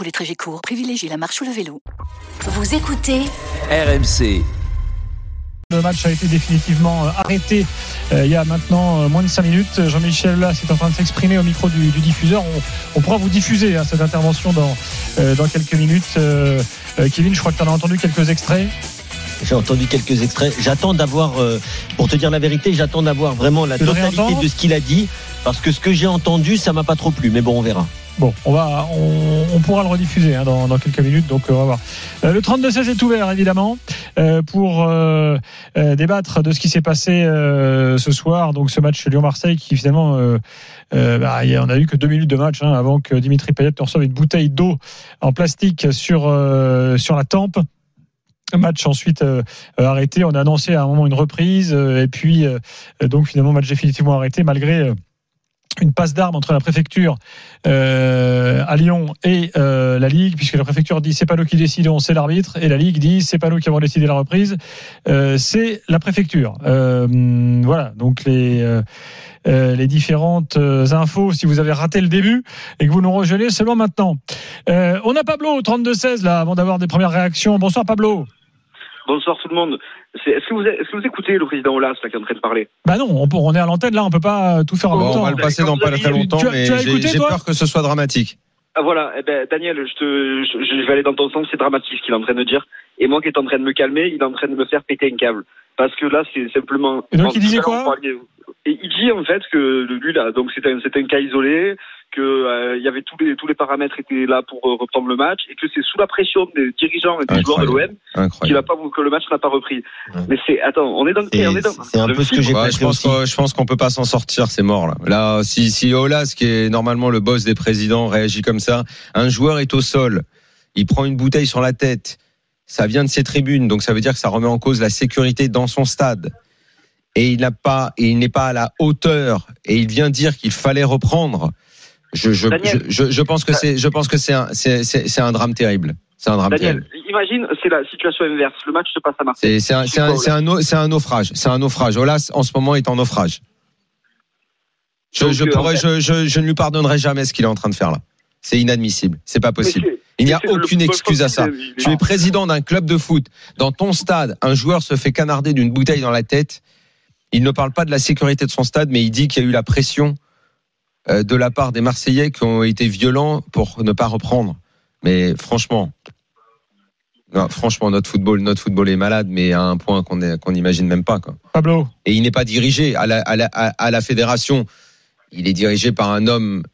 Pour les trajets courts, privilégiez la marche ou le vélo. Vous écoutez RMC. Le match a été définitivement euh, arrêté euh, il y a maintenant euh, moins de 5 minutes. Jean-Michel là est en train de s'exprimer au micro du, du diffuseur. On, on, pourra vous diffuser hein, cette intervention dans, euh, dans quelques minutes. Euh, Kevin, je crois que tu en as entendu quelques extraits. J'ai entendu quelques extraits. J'attends d'avoir, pour te dire la vérité, j'attends d'avoir vraiment la totalité de ce qu'il a dit. Parce que ce que j'ai entendu, ça m'a pas trop plu. Mais bon, on verra. Bon, on va, on, on pourra le rediffuser hein, dans, dans, quelques minutes, donc euh, on va voir. Euh, le 32-16 est ouvert évidemment euh, pour euh, débattre de ce qui s'est passé ce soir, donc ce match Lyon-Marseille qui finalement, bah, on a eu que deux minutes de match hein, avant que Dimitri Payet reçoive une bouteille d'eau en plastique sur sur la tempe match ensuite euh, arrêté. On a annoncé à un moment une reprise euh, et puis euh, donc finalement match définitivement arrêté malgré une passe d'armes entre la préfecture euh, à Lyon et euh, la Ligue, puisque la préfecture dit c'est pas nous qui décidons, c'est l'arbitre, et la Ligue dit c'est pas nous qui avons décidé la reprise, euh, c'est la préfecture. voilà, donc les les différentes infos si vous avez raté le début et que vous nous rejoignez seulement maintenant. on a Pablo au 32-16 là avant d'avoir des premières réactions. Bonsoir Pablo. Bonsoir tout le monde. Est-ce que, vous, est que vous écoutez le président Olas là, qui est en train de parler? Bah non, on, on est à l'antenne là, on peut pas tout faire en bon, même temps. On va le passer dans pas très longtemps, tu, mais j'ai peur que ce soit dramatique. Ah voilà, eh ben, Daniel, je, te, je, je, vais aller dans ton sens, c'est dramatique ce qu'il est en train de dire. Et moi qui est en train de me calmer, il est en train de me faire péter un câble. Parce que là, c'est simplement. Et donc il disait quoi? Et il dit en fait que lui là, donc c'était un, un cas isolé, que euh, il y avait tous les tous les paramètres étaient là pour euh, reprendre le match et que c'est sous la pression des dirigeants et des joueurs de l'OM qu'il a pas que le match n'a pas repris. Ouais. Mais c'est attends, on est dans C'est on est dans c'est un peu ce que j'ai Ouais, compris je pense, aussi. je pense qu'on peut pas s'en sortir, c'est mort là. Là, si, si Olas, qui est normalement le boss des présidents, réagit comme ça, un joueur est au sol, il prend une bouteille sur la tête, ça vient de ses tribunes, donc ça veut dire que ça remet en cause la sécurité dans son stade. Et il n'a pas, et il n'est pas à la hauteur, et il vient dire qu'il fallait reprendre. Je, je, Daniel. je, je, pense que c'est, je pense que c'est un, c'est, c'est, c'est un drame terrible. C'est un drame Daniel, terrible. imagine, c'est la situation inverse. Le match se passe à Marseille. C'est, c'est un, c'est un, c'est un, un naufrage. C'est un naufrage. Olas, en ce moment, est en naufrage. Je, Donc, je, euh, pourrais, en fait- je, je, je ne lui pardonnerai jamais ce qu'il est en train de faire là. C'est inadmissible. C'est pas possible. Il n'y a aucune excuse à ça. Tu es président d'un club de foot. Dans ton stade, un joueur se fait canarder d'une bouteille dans la tête. Il ne parle pas de la sécurité de son stade, mais il dit qu'il y a eu la pression de la part des Marseillais qui ont été violents pour ne pas reprendre. Mais franchement, non, franchement, notre football, notre football est malade, mais à un point qu'on n'imagine même pas. Quoi. Pablo. Et il n'est pas dirigé à la, à, la, à la fédération. Il est dirigé par un homme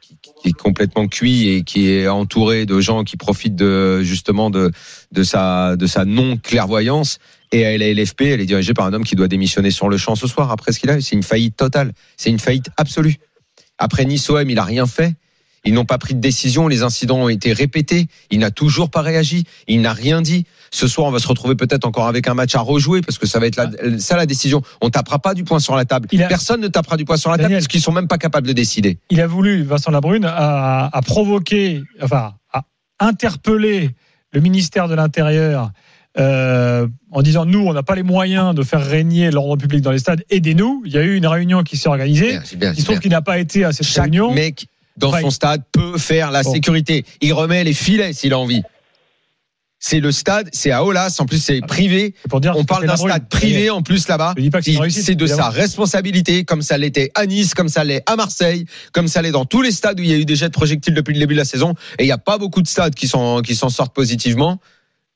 qui, est complètement cuit et qui est entouré de gens qui profitent de justement de, de sa, de sa non clairvoyance. Et à la LFP, elle est dirigée par un homme qui doit démissionner sur le champ ce soir. Après ce qu'il a, eu, c'est une faillite totale. C'est une faillite absolue. Après Nice OM, il a rien fait. Ils n'ont pas pris de décision. Les incidents ont été répétés. Il n'a toujours pas réagi. Il n'a rien dit. Ce soir, on va se retrouver peut-être encore avec un match à rejouer parce que ça va être la, ça la décision. On tapera pas du poing sur la table. A- Personne ne tapera du poing sur la table parce qu'ils sont même pas capables de décider. il a voulu, Vincent Labrune, à, à provoquer, enfin, à interpeller le ministère de l'Intérieur euh, en disant nous, on n'a pas les moyens de faire régner l'ordre public dans les stades, aidez-nous. Il y a eu une réunion qui s'est organisée. Bien, c'est bien, Il se trouve qu'il n'a pas été à cette Chaque réunion. mec dans Enfin, son stade peut faire la Bon. sécurité. Il remet les filets s'il a envie. C'est le stade, c'est à Olas, en plus c'est privé. Pour dire On parle d'un stade privé en plus là-bas. C'est de sa responsabilité, comme ça l'était à Nice, comme ça l'est à Marseille, comme ça l'est dans tous les stades où il y a eu des jets de projectiles depuis le début de la saison. Et il n'y a pas beaucoup de stades qui s'en qui s'en sortent positivement.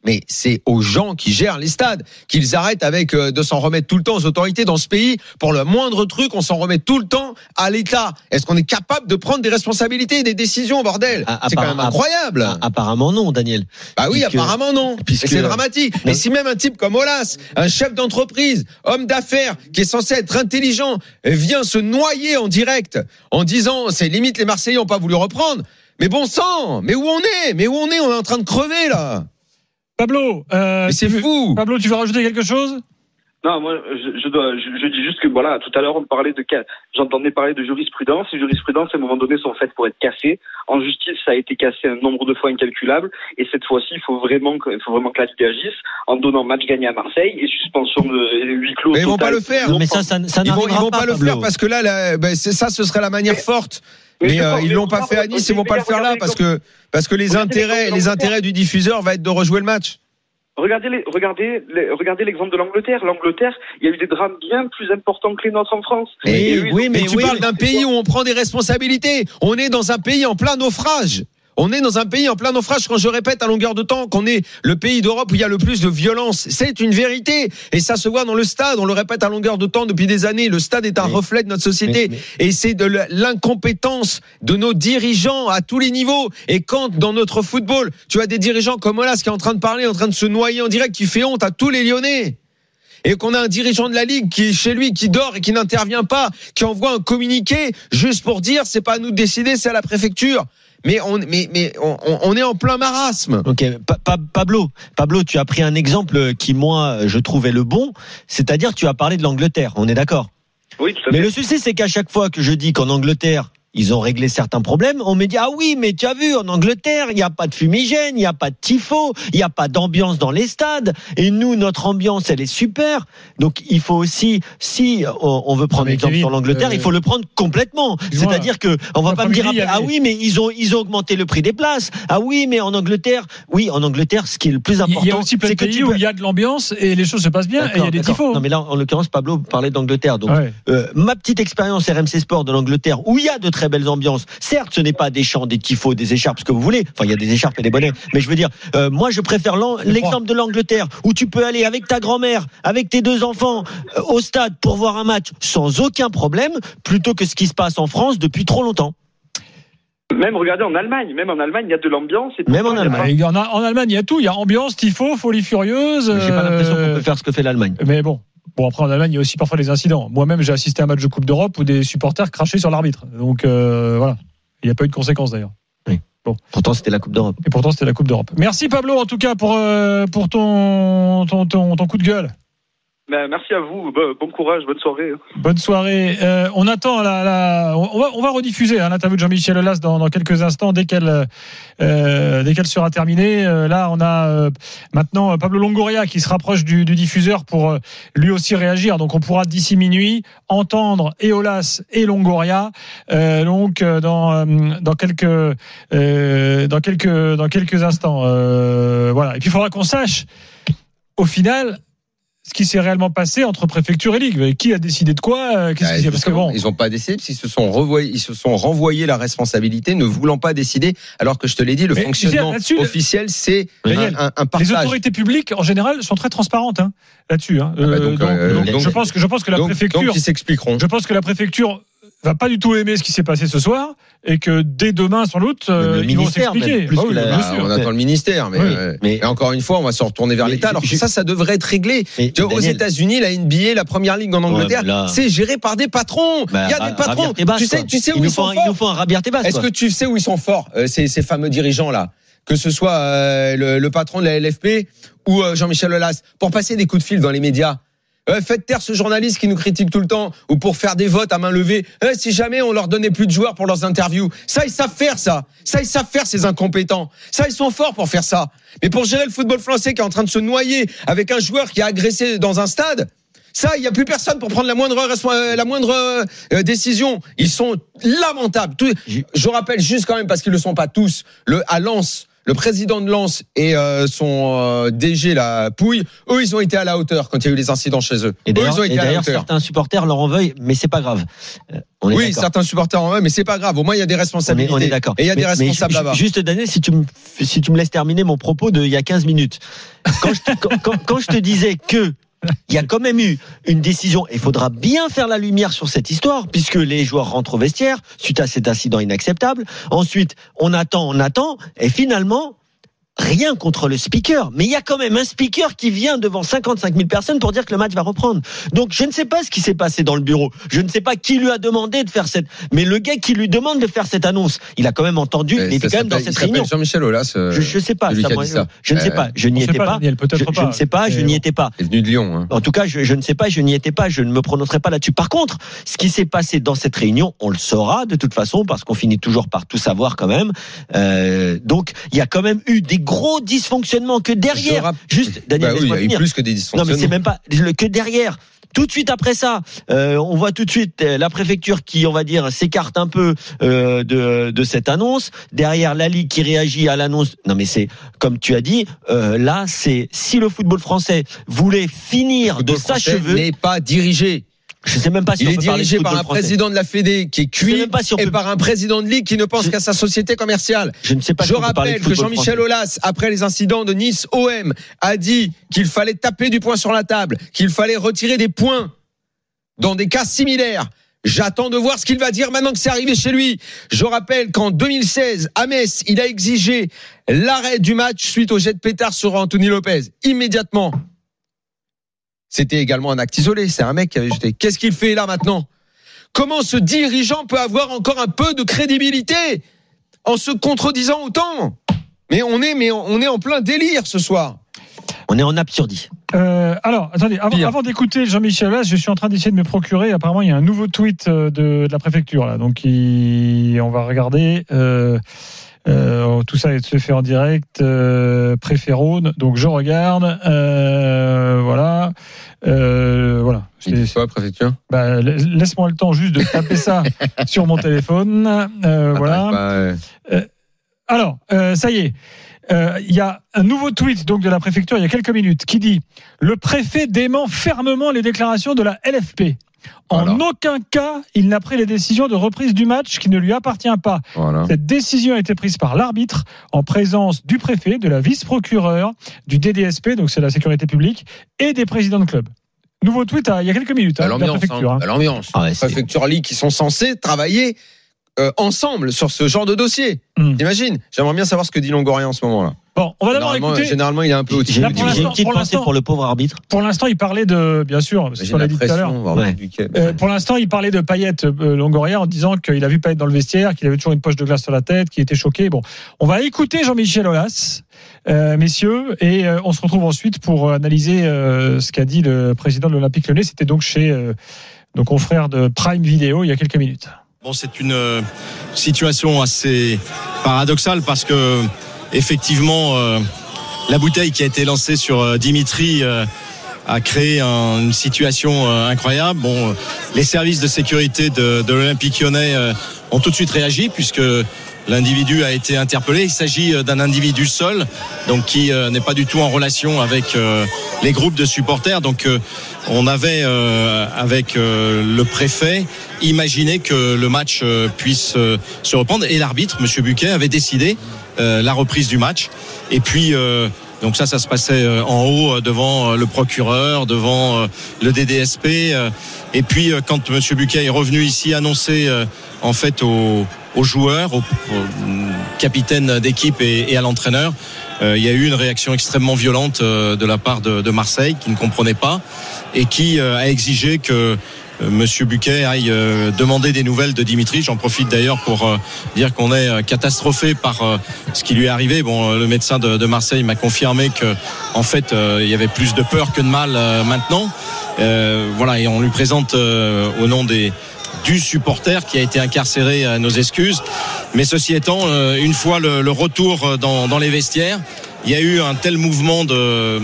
Mais c'est aux gens qui gèrent les stades qu'ils arrêtent avec euh, de s'en remettre tout le temps aux autorités dans ce pays. Pour le moindre truc, on s'en remet tout le temps à l'État. Est-ce qu'on est capable de prendre des responsabilités et des décisions, bordel Ah, C'est quand même incroyable. Ah, Apparemment non, Daniel. Bah oui, Puisque- apparemment non. puisque- c'est dramatique. Non. Et si même un type comme Olas, un chef d'entreprise, homme d'affaires, qui est censé être intelligent, vient se noyer en direct en disant c'est limite les Marseillais ont pas voulu reprendre. Mais bon sang, mais où on est? Mais où on est? On est en train de crever là. Pablo, euh, c'est fou. Pablo, tu veux rajouter quelque chose? Non, moi, je, je, dois, je, dis juste que voilà, tout à l'heure, on parlait de, j'entendais parler de jurisprudence. Les jurisprudences, à un moment donné, sont faites pour être cassées. En justice, ça a été cassé un nombre de fois incalculable. Et cette fois-ci, il faut vraiment que, il faut vraiment que la Ligue agisse en donnant match gagné à Marseille et suspension de huis clos. Mais ils vont pas le faire. mais ça, ça, ça ils vont, ils vont pas, le faire parce que là, ben, c'est ça, ce serait la manière forte. Mais, euh, ils l'ont pas fait à Nice, ils vont pas le faire là parce que parce que les intérêts, les intérêts du diffuseur va être de rejouer le match. Regardez, les, regardez, regardez l'exemple de l'Angleterre. L'Angleterre, il y a eu des drames bien plus importants que les nôtres en France. oui, mais, tu parles d'un pays où on prend des responsabilités. On est dans un pays en plein naufrage. On est dans un pays en plein naufrage quand je répète à longueur de temps qu'on est le pays d'Europe où il y a le plus de violence. C'est une vérité. Et ça se voit dans le stade. On le répète à longueur de temps depuis des années. Le stade est un reflet de notre société. Et c'est de l'incompétence de nos dirigeants à tous les niveaux. Et quand dans notre football, tu as des dirigeants comme Olas qui est en train de parler, en train de se noyer en direct, qui fait honte à tous les Lyonnais et qu'on a un dirigeant de la ligue qui est chez lui, qui dort et qui n'intervient pas, qui envoie un communiqué juste pour dire c'est pas à nous de décider, c'est à la préfecture mais on, mais, mais on, est en plein marasme. Ok, Pablo, Pablo, tu as pris un exemple qui moi je trouvais le bon, c'est-à-dire tu as parlé de l'Angleterre. On est d'accord? Oui, tout à Mais le souci, c'est qu'à chaque fois que je dis qu'en Angleterre, ils ont réglé certains problèmes. On me dit ah oui, mais tu as vu en Angleterre, il n'y a pas de fumigène, il n'y a pas de tifo, il n'y a pas d'ambiance dans les stades. Et nous, notre ambiance, elle est super. Donc il faut aussi, si on veut prendre exemple sur l'Angleterre, il faut le prendre complètement. C'est-à-dire que on va pas me dire ah oui, mais ils ont ils ont augmenté le prix des places. Ah oui, mais en Angleterre, oui, en Angleterre, ce qui est le plus important, il y a aussi plein de pays où il y a de l'ambiance et les choses se passent bien et il y a des tifos. Non mais là, en l'occurrence, Pablo parlait d'Angleterre. Donc euh, ma petite expérience RMC Sport de l'Angleterre, où il y a de très belles ambiances. Certes, ce n'est pas des chants, des tifos, des écharpes, ce que vous voulez. Enfin, il y a des écharpes et des bonnets. Mais je veux dire, euh, moi, je préfère l'exemple de l'Angleterre, où tu peux aller avec ta grand-mère, avec tes deux enfants, euh, au stade pour voir un match sans aucun problème, plutôt que ce qui se passe en France depuis trop longtemps. Même regardez en Allemagne, même en Allemagne, il y a de l'ambiance. Même en Allemagne. En, en, Allemagne, il y a tout. Il y a ambiance, tifo, folie furieuse. J'ai pas l'impression qu'on peut faire ce que fait l'Allemagne. Mais bon, Bon, après, en Allemagne, il y a aussi parfois des incidents. Moi-même, j'ai assisté à un match de Coupe d'Europe où des supporters crachaient sur l'arbitre. Donc, euh, voilà. Il n'y a pas eu de conséquences, d'ailleurs. Oui. Bon. Pourtant, c'était la Coupe d'Europe. Et pourtant, c'était la Coupe d'Europe. Merci, Pablo, en tout cas, pour, euh, pour ton, ton, ton, ton coup de gueule. Ben, merci à vous. Bon courage, bonne soirée. Bonne soirée. Euh, on attend la, la, on va, on va rediffuser hein, l'interview de Jean-Michel Aulas dans, dans, quelques instants dès qu'elle euh, dès sera terminée. Euh, là, on a euh, maintenant Pablo Longoria qui se rapproche du, du diffuseur pour euh, lui aussi réagir. Donc, on pourra d'ici minuit entendre et Aulas et Longoria. donc, dans dans quelques dans quelques dans quelques instants. voilà. Et puis, il faudra qu'on sache au final ce qui s'est réellement passé entre préfecture et ligue. Qui a décidé de quoi euh, Qu'est-ce Parce que bon, ils n'ont pas décidé parce qu'ils se sont renvoyés, ils se sont renvoyés la responsabilité, ne voulant pas décider. Alors que je te l'ai dit, le fonctionnement officiel, c'est un, un, partage. Les autorités publiques, en général, sont très transparentes hein, là-dessus. Hein. Ah bah euh, euh, donc, je pense que je pense que la préfecture, donc ils s'expliqueront. Je pense que la préfecture va pas du tout aimer ce qui s'est passé ce soir et que dès demain sans doute euh, ils vont s'expliquer. Bah on attend le ministère, mais, euh, mais, encore une fois, on va se retourner vers l'État. Alors ça, ça devrait être réglé. aux États-Unis, la NBA, la première ligue en Angleterre, c'est géré par des patrons. Bah, il y a des patrons. tu sais, tu sais où ils, sont forts. Est-ce que tu sais où ils sont forts euh, ces, ces fameux dirigeants là? Que ce soit le, le, patron de la LFP ou Jean-Michel Aulas, pour passer des coups de fil dans les médias euh, faites taire ce journaliste qui nous critique tout le temps, ou pour faire des votes à main levée. Euh, si jamais on leur donnait plus de joueurs pour leurs interviews, ça ils savent faire ça. Ça ils savent faire ces incompétents. Ça ils sont forts pour faire ça. Mais pour gérer le football français qui est en train de se noyer avec un joueur qui a agressé dans un stade. Ça, il n'y a plus personne pour prendre la moindre, euh, la moindre décision. Ils sont lamentables. Je rappelle juste quand même, parce qu'ils ne le sont pas tous, le, à Lens, le président de Lens et euh, son euh, DG, la Pouille, eux, ils ont été à la hauteur quand il y a eu les incidents chez eux. Et d'ailleurs, certains supporters leur en veuillent, mais c'est pas grave. Euh, oui, certains supporters en veulent, mais c'est pas grave. Au moins, il y a des responsabilités. On est, d'accord. Et il y a des responsables là-bas. Juste Daniel, si tu me si tu me laisses terminer mon propos de il y a 15 minutes. Quand je, quand, quand je te disais que il y a quand même eu une décision. Il faudra bien faire la lumière sur cette histoire, puisque les joueurs rentrent au vestiaire suite à cet incident inacceptable. Ensuite, on attend, on attend, et finalement, rien contre le speaker, mais il y a quand même un speaker qui vient devant 55 000 personnes pour dire que le match va reprendre. Donc je ne sais pas ce qui s'est passé dans le bureau. Je ne sais pas qui lui a demandé de faire cette. Mais le gars qui lui demande de faire cette annonce, il a quand même entendu. il était quand même dans cette réunion. Jean-Michel Aulas. Euh, je, je sais pas. Ça, moi, ça. Je ne sais pas. Je n'y étais pas. Je, ne sais pas. Je n'y étais pas. Il est venu de Lyon. Hein. En tout cas, je, je ne sais pas. Je n'y étais pas. Je ne me prononcerai pas là-dessus. Par contre, ce qui s'est passé dans cette réunion, on le saura de toute façon parce qu'on finit toujours par tout savoir quand même. Euh, donc il y a quand même eu des gros dysfonctionnements que derrière. Juste, Daniel, bah oui, il y a eu plus que des dysfonctionnements. Non, mais c'est même pas que derrière. Tout de suite après ça, euh, on voit tout de suite euh, la préfecture qui, on va dire, s'écarte un peu euh, de, de cette annonce. Derrière la ligue qui réagit à l'annonce. Non, mais c'est comme tu as dit. Euh, là, c'est si le football français voulait finir de s'achever, n'est pas dirigé. Je sais même pas si il on est dirigé par un président de la Fédé qui est cuit et par un président de ligue qui ne pense qu'à sa société commerciale. Je ne sais pas. Je rappelle que Jean-Michel Aulas, après les incidents de Nice OM, a dit qu'il fallait taper du poing sur la table, qu'il fallait retirer des points dans des cas similaires. J'attends de voir ce qu'il va dire maintenant que c'est arrivé chez lui. Je rappelle qu'en 2016, à Metz, il a exigé l'arrêt du match suite au jet de pétard sur Anthony Lopez. Immédiatement. C'était également un acte isolé. C'est un mec qui avait jeté. Qu'est-ce qu'il fait là maintenant? Comment ce dirigeant peut avoir encore un peu de crédibilité en se contredisant autant? Mais on est, mais on est en plein délire ce soir. On est en absurdie. Euh, alors, attendez, avant, d'écouter Jean-Michel Aulas, je suis en train d'essayer de me procurer. Apparemment, il y a un nouveau tweet euh, de, la préfecture là, donc on va regarder. Euh, euh, tout ça se fait en direct. Euh, Préférone. Donc je regarde. Euh, voilà. Euh, voilà. C'est quoi, préfecture? Bah, Laisse-moi le temps juste de taper ça sur mon téléphone. Voilà. Alors, ça y est. Il y a un nouveau tweet donc de la préfecture il y a quelques minutes qui dit le préfet dément fermement les déclarations de la LFP. En aucun cas, il n'a pris les décisions de reprise du match qui ne lui appartient pas. Cette décision a été prise par l'arbitre en présence du préfet, de la vice-procureure, du DDSP, donc c'est la sécurité publique, et des présidents de club. Nouveau tweet il y a quelques minutes. Hein, l'ambiance, hein. l'ambiance. Ah préfecture League qui sont censés travailler euh, ensemble sur ce genre de dossier. Hmm. T'imagines J'aimerais bien savoir ce que dit Longoria en ce moment-là. Bon, on va d'abord écouter. Généralement, il est un peu au-dessus. J'ai une petite pensée pour le pauvre arbitre. Pour l'instant, il parlait de, bien sûr, ce qu'on a dit tout à l'heure. Euh, pour l'instant, il parlait de Payet euh, Longoria en disant qu'il a vu Payet dans le vestiaire, qu'il avait toujours une poche de glace sur la tête, qu'il était choqué. Bon, on va écouter Jean-Michel Aulas, euh, messieurs, et euh, on se retrouve ensuite pour analyser euh, ce qu'a dit le président de l'Olympique Lyonnais. C'était donc chez nos confrères de Prime Video il y a quelques minutes. Bon, c'est une situation assez paradoxale parce que effectivement, euh, la bouteille qui a été lancée sur euh, Dimitri euh, a créé une situation incroyable. Bon, les services de sécurité de, de l'Olympique lyonnais ont tout de suite réagi puisque l'individu a été interpellé. Il s'agit d'un individu seul, donc qui n'est pas du tout en relation avec les groupes de supporters. Donc on avait avec le préfet imaginé que le match puisse se reprendre et l'arbitre, Monsieur Buquet, avait décidé euh, la reprise du match. Et puis euh, donc ça, ça se passait euh, en haut devant le procureur, devant le DDSP. Et puis quand M. Buquet est revenu ici annoncer en fait aux, joueurs, aux, capitaines d'équipe et, à l'entraîneur, il y a eu une réaction extrêmement violente de la part de, Marseille qui ne comprenait pas et qui a exigé que euh, Monsieur Buquet aille euh, demander des nouvelles de Dimitri. J'en profite d'ailleurs pour euh, dire qu'on est catastrophé par ce qui lui est arrivé. Bon, le médecin de, Marseille m'a confirmé que, en fait, il y avait plus de peur que de mal maintenant. voilà, et on lui présente au nom des du supporter qui a été incarcéré nos excuses. Mais ceci étant, une fois le, retour dans, les vestiaires, il y a eu un tel mouvement de,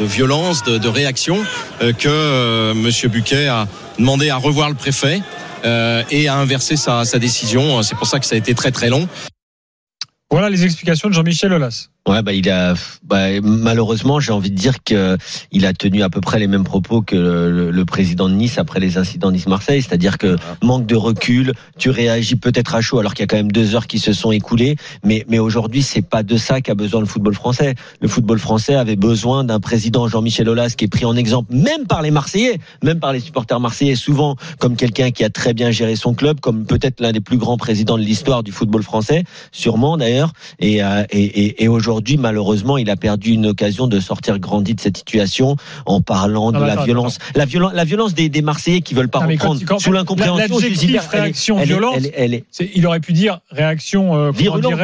violence, de, réaction, euh, que euh, M. Buquet a demandé à revoir le préfet euh, et à inverser sa, sa décision. C'est pour ça que ça a été très très long. Voilà les explications de Jean-Michel Aulas. Ouais, bah il a bah, malheureusement, j'ai envie de dire que il a tenu à peu près les mêmes propos que le, président de Nice après les incidents Nice-Marseille, c'est-à-dire que manque de recul, tu réagis peut-être à chaud alors qu'il y a quand même deux heures qui se sont écoulées, mais mais aujourd'hui c'est pas de ça qu'a besoin le football français. Le football français avait besoin d'un président Jean-Michel Aulas qui est pris en exemple même par les Marseillais, même par les supporters marseillais souvent comme quelqu'un qui a très bien géré son club, comme peut-être l'un des plus grands présidents de l'histoire du football français, sûrement d'ailleurs, et, euh, et, et, et aujourd'hui malheureusement, il a perdu une occasion de sortir grandi de cette situation en parlant de la violence, la violence, la violence des, des Marseillais qui veulent pas reprendre sous l'incompréhension. Réaction violente, il aurait pu dire réaction euh, virulente.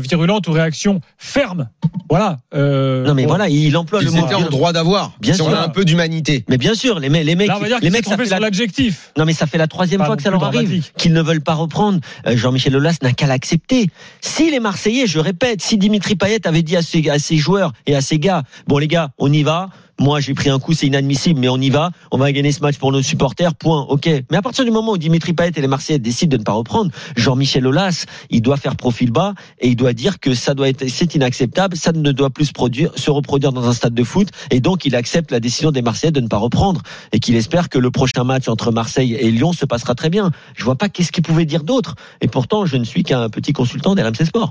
virulente ou réaction ferme. Voilà. Euh, non mais voilà, il emploie le mot. en droit d'avoir. Bien si sûr. on a un peu d'humanité. Mais bien sûr, les, les mecs, les mecs, ça fait l'adjectif. Non mais ça fait la troisième fois que ça leur arrive, qu'ils ne veulent pas reprendre. Euh, Jean-Michel Aulas n'a qu'à l'accepter. Si les Marseillais, je répète, si Dimitri Payet avait dit à ses, joueurs et à ses gars, bon les gars, on y va moi j'ai pris un coup, c'est inadmissible, mais on y va, on va gagner ce match pour nos supporters, point, ok. Mais à partir du moment où Dimitri Payet et les Marseillais décident de ne pas reprendre, Jean-Michel Aulas, il doit faire profil bas et il doit dire que ça doit être, c'est inacceptable, ça ne doit plus se produire, se reproduire dans un stade de foot, et donc il accepte la décision des Marseillais de ne pas reprendre et qu'il espère que le prochain match entre Marseille et Lyon se passera très bien. Je vois pas qu'est-ce qu'il pouvait dire d'autre. Et pourtant, je ne suis qu'un petit consultant d'RMC Sport.